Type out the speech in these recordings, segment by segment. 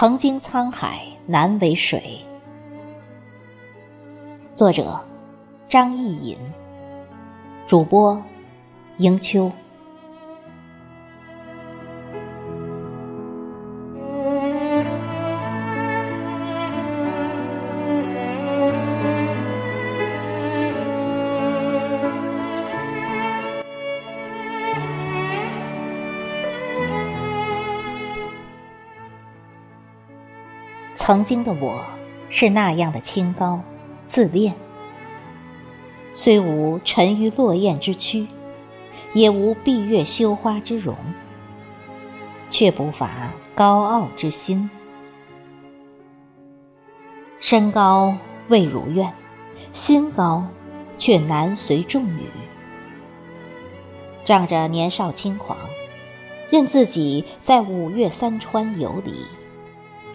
曾经沧海难为水。作者：张艺隐，主播：迎秋。曾经的我，是那样的清高、自恋，虽无沉鱼落雁之躯，也无闭月羞花之容，却不乏高傲之心。身高未如愿，心高却难随众女，仗着年少轻狂，任自己在五岳三川游离。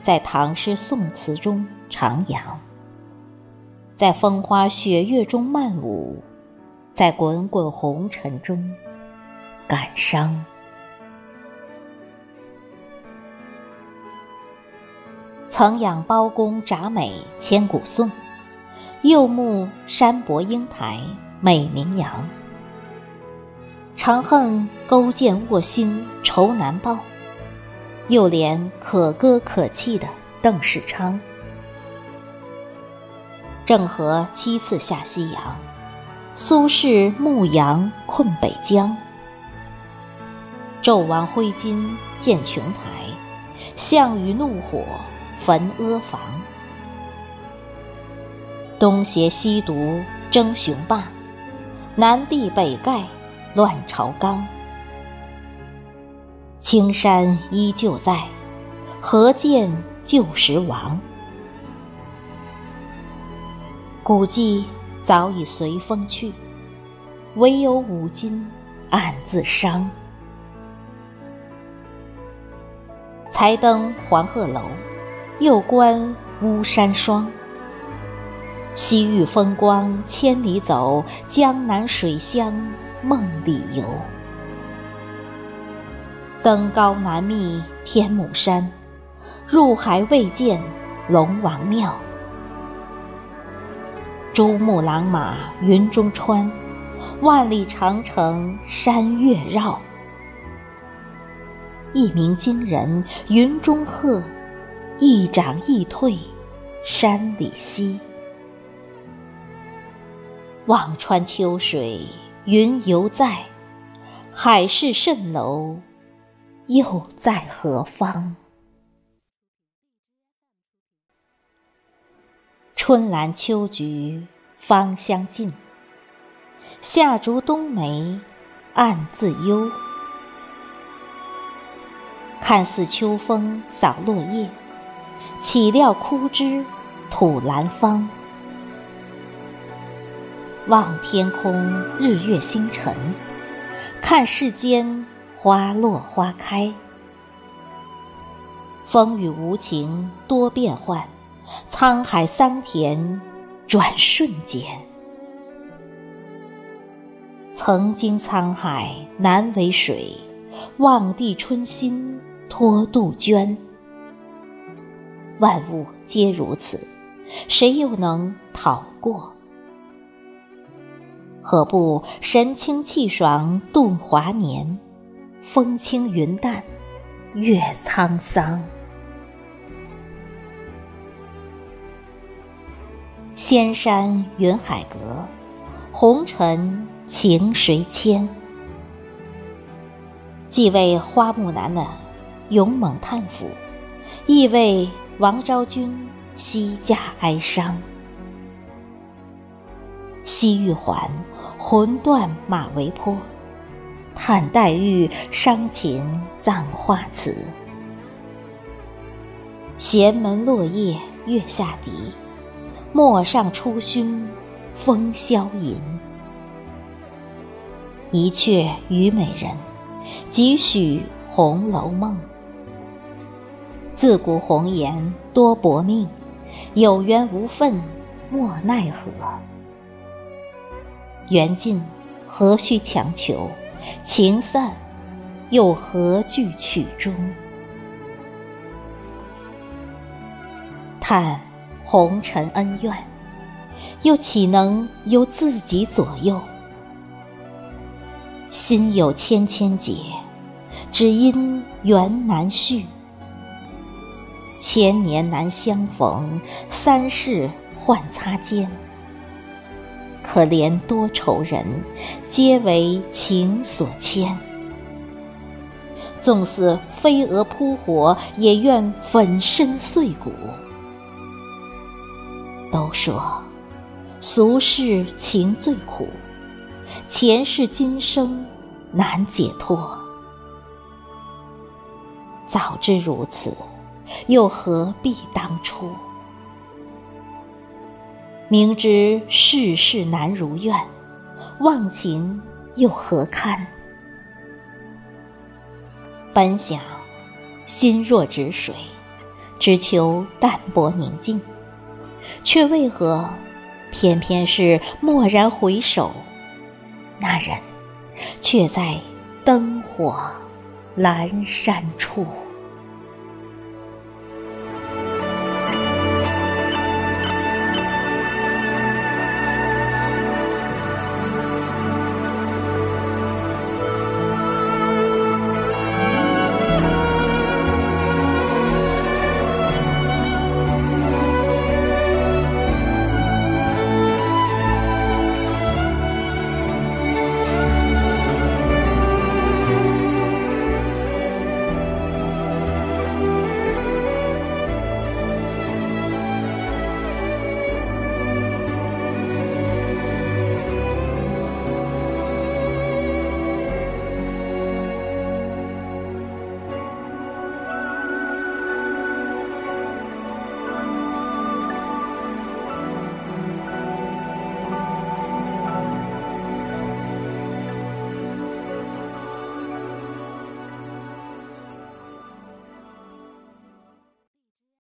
在唐诗宋词中徜徉，在风花雪月中漫舞，在滚滚红尘中感伤。曾仰包公铡美千古颂，又慕山伯英台美名扬。长恨勾践卧薪愁难报。又怜可歌可泣的邓世昌，郑和七次下西洋，苏轼牧羊困北疆。纣王挥金建琼台，项羽怒火焚阿房。东邪西毒争雄霸，南帝北丐乱朝纲。青山依旧在，何见旧时王？古迹早已随风去，唯有五金暗自伤。才登黄鹤楼，又观巫山霜。西域风光千里走，江南水乡梦里游。登高难觅天目山，入海未见龙王庙。珠穆朗玛云中穿，万里长城山岳绕。一鸣惊人云中鹤，一长一退山里溪。望穿秋水云犹在，海市蜃楼。又在何方？春兰秋菊芳香尽，夏竹冬梅暗自幽。看似秋风扫落叶，岂料枯枝吐兰芳。望天空日月星辰，看世间。花落花开，风雨无情多变幻，沧海桑田转瞬间。曾经沧海难为水，望帝春心托杜鹃。万物皆如此，谁又能逃过？何不神清气爽度华年？风轻云淡，越沧桑。仙山云海阁，红尘情谁牵？既为花木兰的勇猛叹服，亦为王昭君惜嫁哀伤。西域环，魂断马嵬坡。叹黛玉伤情葬花词，闲门落叶月下笛，陌上初熏风萧吟。一阙虞美人，几许红楼梦。自古红颜多薄命，有缘无分莫奈何。缘尽何须强求？情散，又何惧曲终？叹红尘恩怨，又岂能由自己左右？心有千千结，只因缘难续。千年难相逢，三世换擦肩。可怜多愁人，皆为情所牵。纵似飞蛾扑火，也愿粉身碎骨。都说俗世情最苦，前世今生难解脱。早知如此，又何必当初？明知世事难如愿，忘情又何堪？本想心若止水，只求淡泊宁静，却为何偏偏是蓦然回首，那人却在灯火阑珊处。